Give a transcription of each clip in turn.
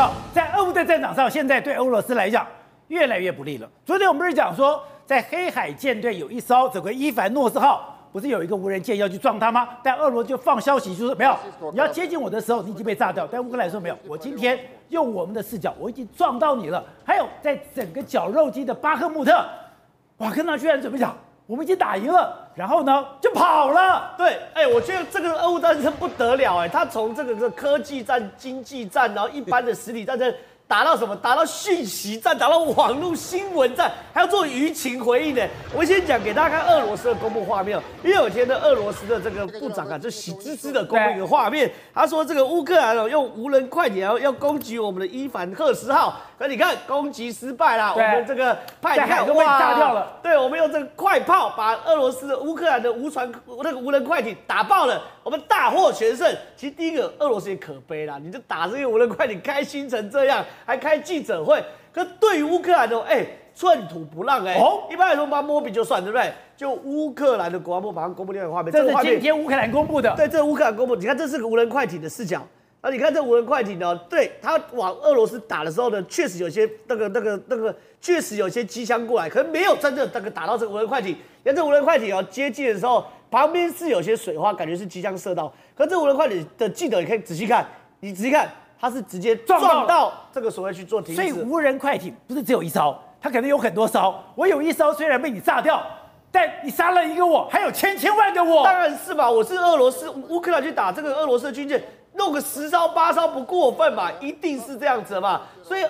道，在俄乌的战场上，现在对俄罗斯来讲越来越不利了。昨天我们不是讲说，在黑海舰队有一艘这个伊凡诺斯号，不是有一个无人舰要去撞它吗？但俄罗斯就放消息，就说没有，你要接近我的时候，你已经被炸掉。但乌克兰说没有，我今天用我们的视角，我已经撞到你了。还有，在整个绞肉机的巴赫穆特，瓦格纳居然怎么讲？我们已经打赢了，然后呢就跑了。对，哎，我觉得这个俄乌战争不得了，哎，他从这个这个科技战、经济战，然后一般的实体战争。打到什么？打到讯息战，打到网络新闻战，还要做舆情回应呢。我先讲给大家看俄罗斯的公布画面，因为有天的俄罗斯的这个部长啊，就喜滋滋的公布一个画面，他说这个乌克兰哦用无人快艇要要攻击我们的伊凡赫斯号，可你看攻击失败啦，我们这个派海都被炸掉了。对，我们用这个快炮把俄罗斯的乌克兰的无船那个无人快艇打爆了，我们大获全胜。其实第一个俄罗斯也可悲啦，你就打这个无人快艇开心成这样。还开记者会，可对于乌克兰的哎，寸土不让哎。哦，一般来说，把摸比就算，对不对？就乌克兰的国防部马上公布另外一个画面，这是今天乌克兰公布的。对，这是乌克兰公布。你看，这是个无人快艇的视角。啊，你看这无人快艇呢，对，它往俄罗斯打的时候呢，确实有些那个那个那个，确实有些机枪过来，可能没有真正那个打到这个无人快艇。你看这无人快艇哦，接近的时候，旁边是有些水花，感觉是机枪射到。可是这无人快艇的记者，你可以仔细看，你仔细看。它是直接撞到这个所谓去做停止，所以无人快艇不是只有一艘，它可能有很多艘。我有一艘虽然被你炸掉，但你杀了一个我，还有千千万个我。当然是吧，我是俄罗斯乌克兰去打这个俄罗斯的军舰，弄个十艘八艘不过分嘛，一定是这样子的嘛，所以。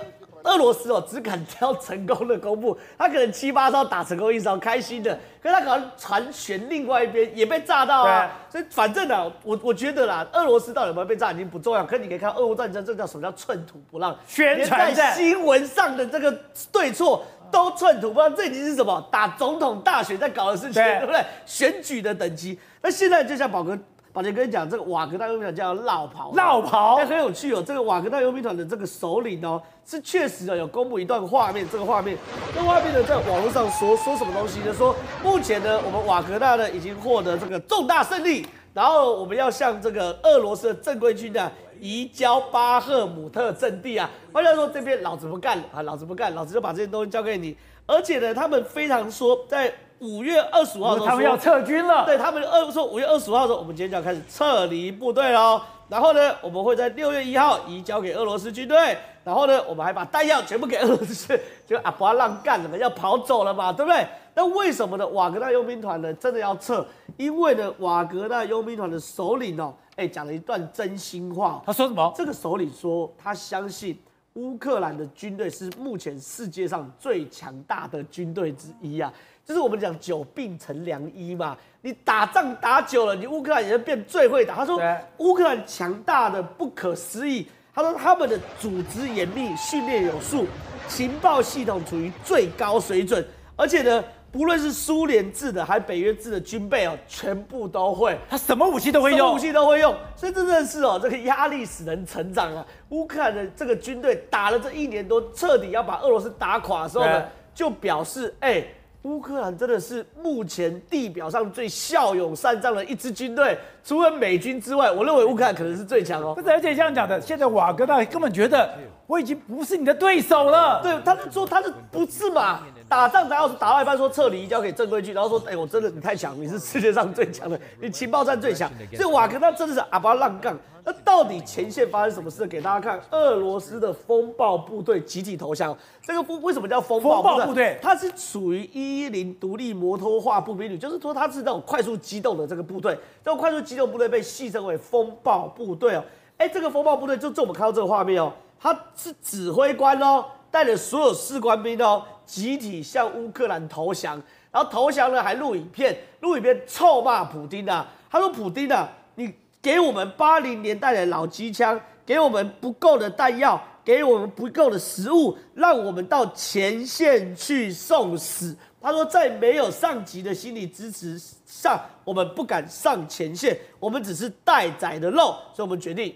俄罗斯哦，只敢挑成功的公布，他可能七八艘打成功一艘，开心的，可是他可能船舷另外一边也被炸到啊。所以反正呢，我我觉得啦，俄罗斯到底有没有被炸已经不重要。可是你可以看俄乌战争，这叫什么叫寸土不让？宣传在新闻上的这个对错都寸土不让，这已经是什么？打总统大选在搞的事情，对，对不对？选举的等级。那现在就像宝哥。宝杰跟你讲，这个瓦格纳佣兵团叫绕跑，绕跑，哎，很有趣哦。这个瓦格纳佣兵团的这个首领哦，是确实的有公布一段画面，这个画面，这画面呢，在网络上说说什么东西呢？说目前呢，我们瓦格纳呢已经获得这个重大胜利，然后我们要向这个俄罗斯的正规军呢移交巴赫姆特阵地啊。换句话说，这边老子不干了啊，老子不干，老子就把这些东西交给你。而且呢，他们非常说在。五月二十五号的时候，他们要撤军了。对，他们二说五月二十五号的时候，我们今天就要开始撤离部队喽。然后呢，我们会在六月一号移交给俄罗斯军队。然后呢，我们还把弹药全部给俄罗斯，就啊不要让干了嘛，要跑走了嘛，对不对？那为什么呢？瓦格纳佣兵团呢真的要撤？因为呢，瓦格纳佣兵团的首领哦，哎，讲了一段真心话。他说什么？这个首领说，他相信乌克兰的军队是目前世界上最强大的军队之一啊。就是我们讲久病成良医嘛，你打仗打久了，你乌克兰也会变最会打。他说，乌克兰强大的不可思议。他说他们的组织严密，训练有素，情报系统处于最高水准，而且呢，不论是苏联制的还是北约制的军备哦，全部都会。他什么武器都会用，武器都会用。所以真的是哦，这个压力使人成长啊。乌克兰的这个军队打了这一年多，彻底要把俄罗斯打垮的时候呢，就表示哎。欸乌克兰真的是目前地表上最骁勇善战的一支军队，除了美军之外，我认为乌克兰可能是最强哦。不是，而且像讲的，现在瓦格纳根本觉得我已经不是你的对手了。对，他是说他是不是嘛？打仗才要打到一半说撤离，交给正规军，然后说，哎、欸，我真的你太强，你是世界上最强的，你情报战最强。所以瓦格纳真的是阿巴浪杠。那到底前线发生什么事？给大家看，俄罗斯的风暴部队集体投降。这个为什么叫风暴部队？它是属于一一零独立摩托化步兵旅，就是说它是那种快速机动的这个部队。这种快速机动部队被戏称为风暴部队哦。哎，这个风暴部队就这么看到这个画面哦，他是指挥官哦，带着所有士官兵哦。集体向乌克兰投降，然后投降了还录影片，录影片臭骂普丁啊！他说：“普丁啊，你给我们八零年代的老机枪，给我们不够的弹药，给我们不够的食物，让我们到前线去送死。”他说：“在没有上级的心理支持上，我们不敢上前线，我们只是待宰的肉，所以我们决定。”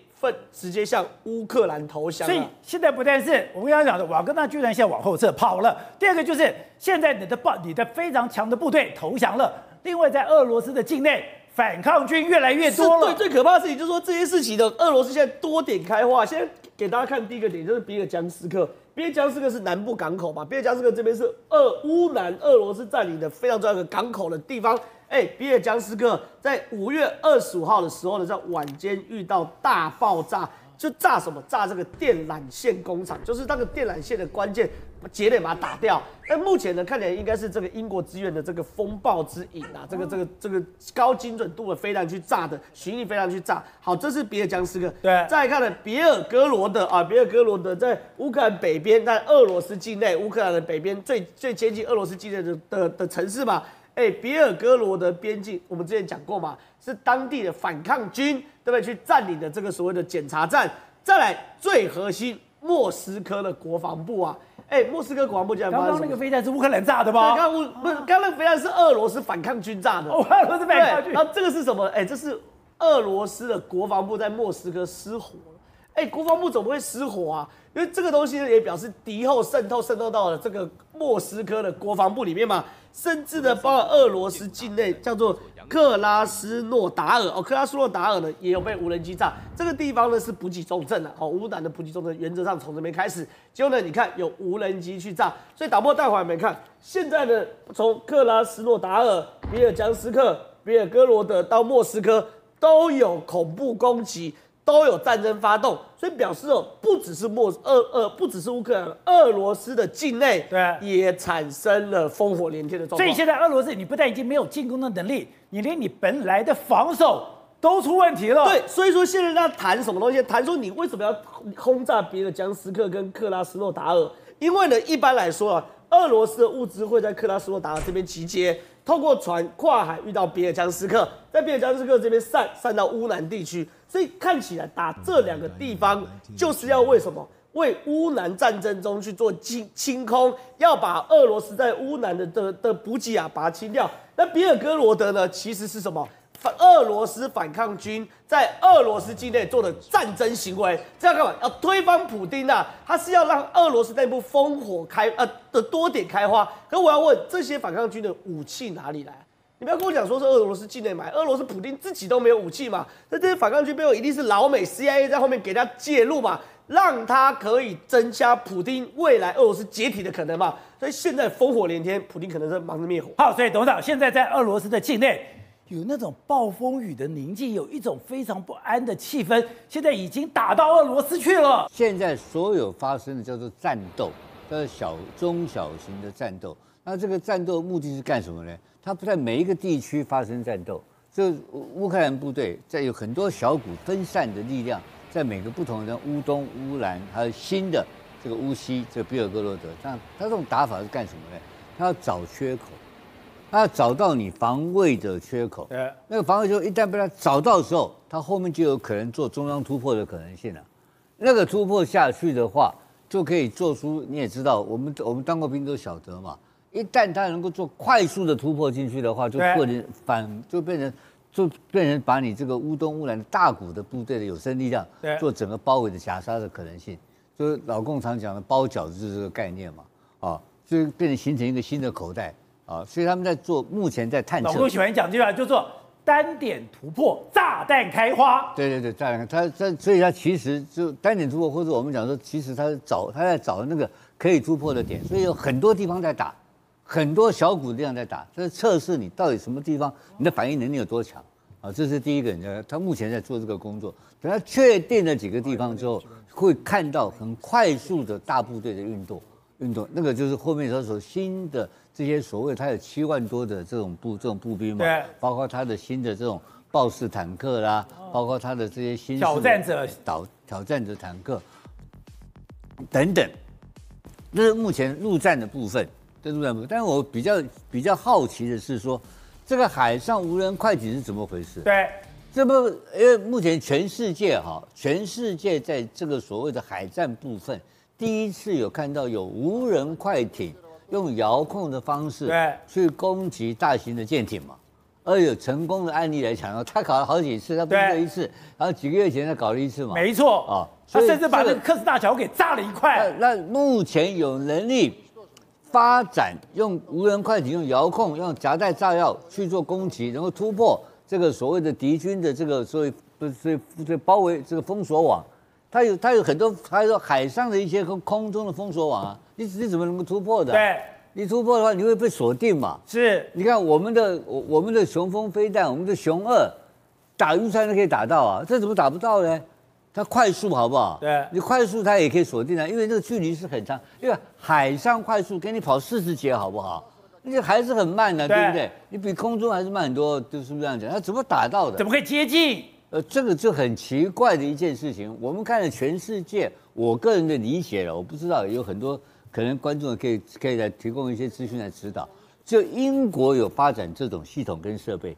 直接向乌克兰投降。所以现在不但是我们刚刚讲的瓦格纳居然现在往后撤跑了，第二个就是现在你的暴你的非常强的部队投降了。另外，在俄罗斯的境内，反抗军越来越多了。对，最可怕的事情就是说这些事情的俄罗斯现在多点开花。先给大家看第一个点，就是比尔江斯克。别尔江斯克是南部港口嘛？别尔江斯克这边是俄乌南俄罗斯占领的非常重要的港口的地方。哎、欸，比尔江斯克在五月二十五号的时候呢，在晚间遇到大爆炸。就炸什么？炸这个电缆线工厂，就是那个电缆线的关键节点把它打掉。但目前呢，看起来应该是这个英国支援的这个风暴之影啊，这个这个这个高精准度的飞弹去炸的，巡弋飞弹去炸。好，这是比尔江斯克。对，再看呢，别尔哥罗德啊，别尔哥罗德在乌克兰北边，在俄罗斯境内，乌克兰的北边最最接近俄罗斯境内的的的城市嘛。哎，别尔哥罗德边境，我们之前讲过嘛，是当地的反抗军，对不对？去占领的这个所谓的检查站。再来最核心，莫斯科的国防部啊，哎，莫斯科国防部竟然刚刚那个飞弹是乌克兰炸的吗？对，刚乌不是，刚刚那个飞弹是俄罗斯反抗军炸的。哦，俄罗斯反抗军。然后这个是什么？哎，这是俄罗斯的国防部在莫斯科失火了。哎，国防部怎么会失火啊？因为这个东西呢，也表示敌后渗透渗透到了这个莫斯科的国防部里面嘛，甚至呢，包括俄罗斯境内叫做克拉斯诺达尔哦，克拉斯诺达尔呢也有被无人机炸。这个地方呢是补给重镇了哦，乌南的补给重镇原则上从这边开始。结果呢，你看有无人机去炸，所以打破带回来没看。现在呢，从克拉斯诺达尔、比尔江斯克、比尔哥罗德到莫斯科都有恐怖攻击。都有战争发动，所以表示哦，不只是莫俄俄，不只是乌克兰，俄罗斯的境内对也产生了烽火连天的状况。所以现在俄罗斯，你不但已经没有进攻的能力，你连你本来的防守都出问题了。对，所以说现在在谈什么东西？谈说你为什么要轰炸别的江斯克跟克拉斯诺达尔？因为呢，一般来说啊，俄罗斯的物资会在克拉斯诺达尔这边集结。透过船跨海遇到比尔江斯克，在比尔江斯克这边散散到乌南地区，所以看起来打这两个地方就是要为什么？为乌南战争中去做清清空，要把俄罗斯在乌南的的的补给啊把它清掉。那比尔哥罗德呢？其实是什么？俄罗斯反抗军在俄罗斯境内做的战争行为，这样干嘛？要推翻普丁啊？他是要让俄罗斯内部烽火开呃的多点开花。可我要问，这些反抗军的武器哪里来？你不要跟我讲说是俄罗斯境内买，俄罗斯普丁自己都没有武器嘛？那这些反抗军背后一定是老美 CIA 在后面给他介入嘛，让他可以增加普丁未来俄罗斯解体的可能嘛？所以现在烽火连天，普丁可能在忙着灭火。好，所以董事长现在在俄罗斯的境内。有那种暴风雨的宁静，有一种非常不安的气氛。现在已经打到俄罗斯去了。现在所有发生的叫做战斗，叫做小中小型的战斗。那这个战斗目的是干什么呢？它不在每一个地区发生战斗，这乌克兰部队在有很多小股分散的力量，在每个不同的乌东、乌兰，还有新的这个乌西，这个比尔哥罗德。这样，他这种打法是干什么呢？他要找缺口。他要找到你防卫的缺口，对，那个防卫缺口一旦被他找到的时候，他后面就有可能做中央突破的可能性了。那个突破下去的话，就可以做出你也知道，我们我们当过兵都晓得嘛。一旦他能够做快速的突破进去的话，就变成反，就变成就变成把你这个乌东乌兰大股的部队的有生力量，做整个包围的夹杀的可能性，就是老共常讲的包饺子这个概念嘛，啊，就变成形成一个新的口袋。啊，所以他们在做，目前在探测。老公喜欢讲这句话，叫做单点突破，炸弹开花。对对对，炸弹，他他，所以他其实就单点突破，或者我们讲说，其实他是找他在找那个可以突破的点，所以有很多地方在打，很多小股力量在打，这是测试你到底什么地方，你的反应能力有多强啊。这是第一个，他目前在做这个工作，等他确定了几个地方之后，会看到很快速的大部队的运动。运动那个就是后面他说新的这些所谓，他有七万多的这种步这种步兵嘛，对，包括他的新的这种豹式坦克啦，包括他的这些新挑战者导挑战者坦克等等，这是目前陆战的部分，这陆战部分。但是我比较比较好奇的是说，这个海上无人快艇是怎么回事？对，这不因为目前全世界哈，全世界在这个所谓的海战部分。第一次有看到有无人快艇用遥控的方式去攻击大型的舰艇嘛？而有成功的案例来讲，他搞了好几次，他不是这一次，然后几个月前他搞了一次嘛？没错啊，他甚至把那个克斯大桥给炸了一块。那目前有能力发展用无人快艇、用遥控、用夹带炸药去做攻击，然后突破这个所谓的敌军的这个所谓不是所以包围这个封锁网。他有他有很多，还有海上的一些和空中的封锁网啊，你你怎么能够突破的？对，你突破的话，你会被锁定嘛？是，你看我们的我我们的雄风飞弹，我们的雄二，打渔船都可以打到啊，这怎么打不到呢？它快速好不好？对，你快速它也可以锁定啊，因为这个距离是很长，因为海上快速给你跑四十节好不好？那还是很慢的，对，对不对？你比空中还是慢很多，就是不是这样讲？它怎么打到的？怎么可以接近？呃，这个就很奇怪的一件事情。我们看了全世界，我个人的理解了，我不知道有很多可能观众可以可以来提供一些资讯来指导。就英国有发展这种系统跟设备。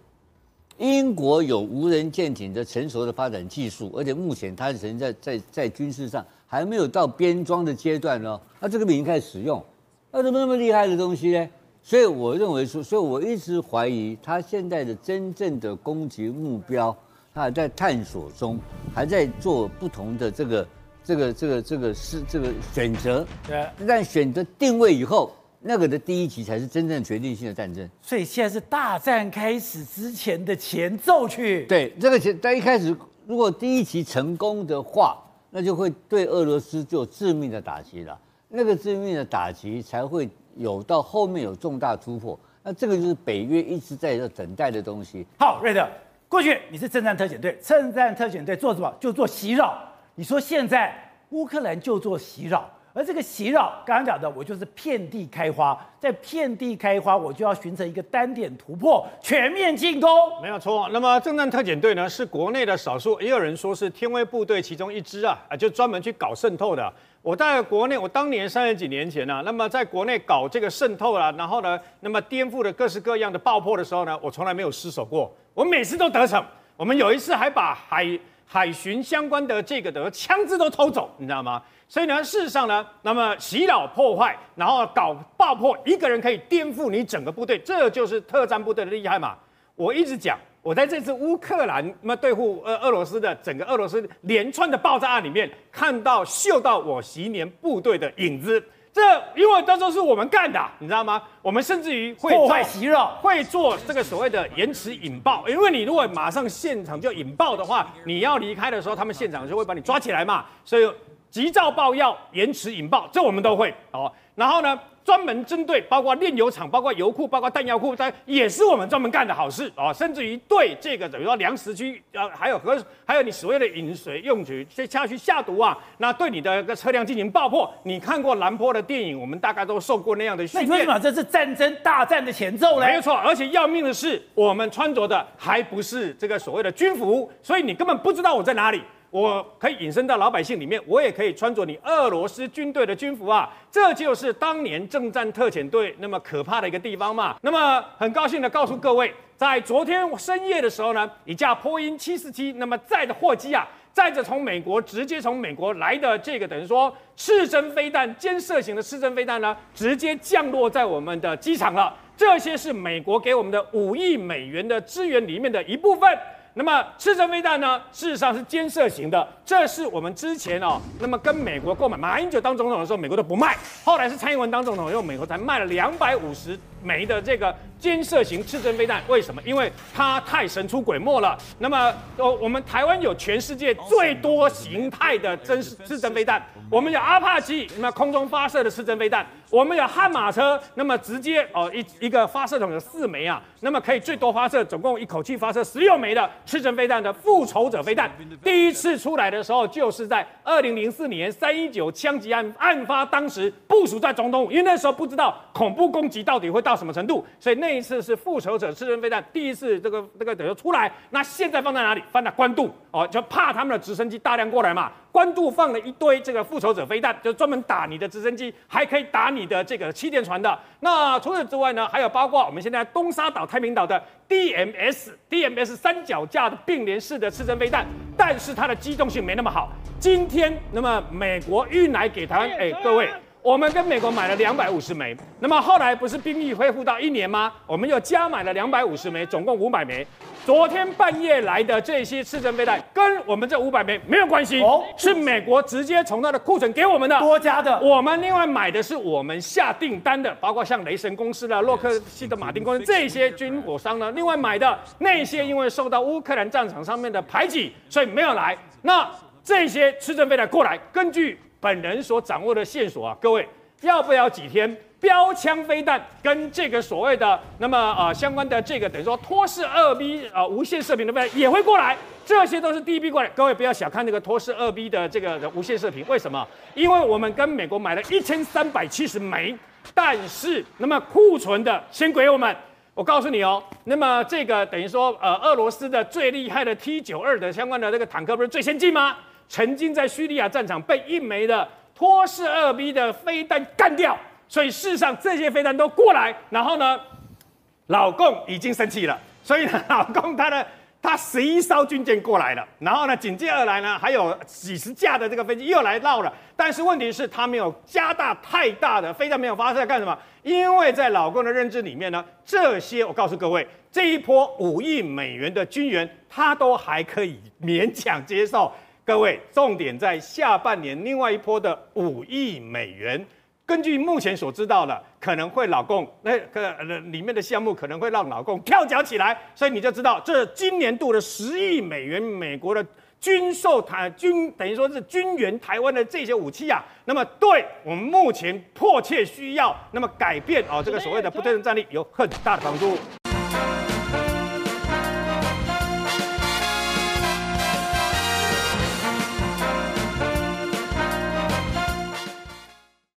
英国有无人舰艇的成熟的发展技术，而且目前它仍在在在军事上还没有到编装的阶段呢。那这个已经开始使用，那怎么那么厉害的东西呢？所以我认为说，所以我一直怀疑它现在的真正的攻击目标，它还在探索中，还在做不同的这个这个这个这个是这个选择。对，但选择定位以后。那个的第一集才是真正决定性的战争，所以现在是大战开始之前的前奏曲。对，这个前在一开始，如果第一集成功的话，那就会对俄罗斯就有致命的打击了。那个致命的打击才会有到后面有重大突破。那这个就是北约一直在等待的东西。好，瑞德，过去你是政战特遣队，政战特遣队做什么？就做袭扰。你说现在乌克兰就做袭扰。而这个袭扰，刚刚讲的，我就是遍地开花，在遍地开花，我就要形成一个单点突破，全面进攻，没有错。那么正战特遣队呢，是国内的少数，也有人说是天威部队其中一支啊，啊，就专门去搞渗透的。我在国内，我当年三十几年前呢、那么在国内搞这个渗透啊，然后呢，那么颠覆的各式各样的爆破的时候呢，我从来没有失手过，我每次都得逞。我们有一次还把海海巡相关的这个的枪支都偷走，你知道吗？所以呢，事实上呢，那么袭扰破坏，然后搞爆破，一个人可以颠覆你整个部队，这就是特战部队的厉害嘛。我一直讲，我在这次乌克兰那么对付呃俄罗斯的整个俄罗斯连串的爆炸案里面，看到嗅到我昔年部队的影子。这因为当中是我们干的，你知道吗？我们甚至于会破坏袭扰，会做这个所谓的延迟引爆。因为你如果马上现场就引爆的话，你要离开的时候，他们现场就会把你抓起来嘛。所以。急躁爆药，延迟引爆，这我们都会哦。然后呢，专门针对包括炼油厂、包括油库、包括弹药库，它也是我们专门干的好事哦。甚至于对这个，比如说粮食区，呃，还有和还有你所谓的饮水用具，下去下毒啊，那对你的个车辆进行爆破。你看过兰坡的电影，我们大概都受过那样的训练。那为什么这是战争大战的前奏呢？没有错，而且要命的是，我们穿着的还不是这个所谓的军服，所以你根本不知道我在哪里。我可以隐身到老百姓里面，我也可以穿着你俄罗斯军队的军服啊！这就是当年正战特遣队那么可怕的一个地方嘛。那么很高兴的告诉各位，在昨天深夜的时候呢，一架波音七四七那么载的货机啊，载着从美国直接从美国来的这个等于说刺针飞弹、肩射型的刺针飞弹呢，直接降落在我们的机场了。这些是美国给我们的五亿美元的资源里面的一部分。那么刺针飞弹呢，事实上是肩射型的，这是我们之前哦，那么跟美国购买，马英九当总统的时候，美国都不卖，后来是蔡英文当总统用，美国才卖了两百五十枚的这个肩射型刺针飞弹。为什么？因为它太神出鬼没了。那么，哦，我们台湾有全世界最多形态的真刺针飞弹，我们有阿帕奇，那么空中发射的刺针飞弹。我们有悍马车，那么直接哦一一个发射筒有四枚啊，那么可以最多发射总共一口气发射十六枚的刺针飞弹的复仇者飞弹。第一次出来的时候就是在二零零四年三一九枪击案案发当时部署在总统，因为那时候不知道恐怖攻击到底会到什么程度，所以那一次是复仇者刺针飞弹第一次这个这个等于出来。那现在放在哪里？放在关渡哦，就怕他们的直升机大量过来嘛。关渡放了一堆这个复仇者飞弹，就专门打你的直升机，还可以打你的这个气垫船的。那除此之外呢，还有包括我们现在东沙岛、太平岛的 DMS、DMS 三脚架的并联式的刺针飞弹，但是它的机动性没那么好。今天，那么美国运来给台湾，哎，各位。我们跟美国买了两百五十枚，那么后来不是兵役恢复到一年吗？我们又加买了两百五十枚，总共五百枚。昨天半夜来的这些刺针飞弹，跟我们这五百枚没有关系，哦，是美国直接从他的库存给我们的多加的。我们另外买的是我们下订单的，包括像雷神公司的洛克希德马丁公司这些军火商呢，另外买的那些因为受到乌克兰战场上面的排挤，所以没有来。那。这些刺针飞弹过来，根据本人所掌握的线索啊，各位要不要几天？标枪飞弹跟这个所谓的那么呃相关的这个等于说托式二 B 啊、无线射频的飞也会过来，这些都是第一批过来。各位不要小看那个托式二 B 的这个的无线射频，为什么？因为我们跟美国买了一千三百七十枚，但是那么库存的先给我们。我告诉你哦，那么这个等于说呃俄罗斯的最厉害的 T 九二的相关的这个坦克不是最先进吗？曾经在叙利亚战场被一枚的托式二 B 的飞弹干掉。所以事实上，这些飞弹都过来，然后 呢，老共已经生气了。所以呢，老共他的他十一艘军舰过来了，然后呢，紧接而来呢，还有几十架的这个飞机又来绕了。但是问题是，他没有加大太大的飞弹没有发射干什么？因为在老共的认知里面呢，这些我告诉各位，这一波五亿美元的军援，他都还可以勉强接受。各位，重点在下半年另外一波的五亿美元。根据目前所知道的，可能会老共那个里面的项目可能会让老共跳脚起来，所以你就知道这今年度的十亿美元美国的军售台军等于说是军援台湾的这些武器啊，那么对我们目前迫切需要那么改变哦这个所谓的不对称战力有很大的帮助。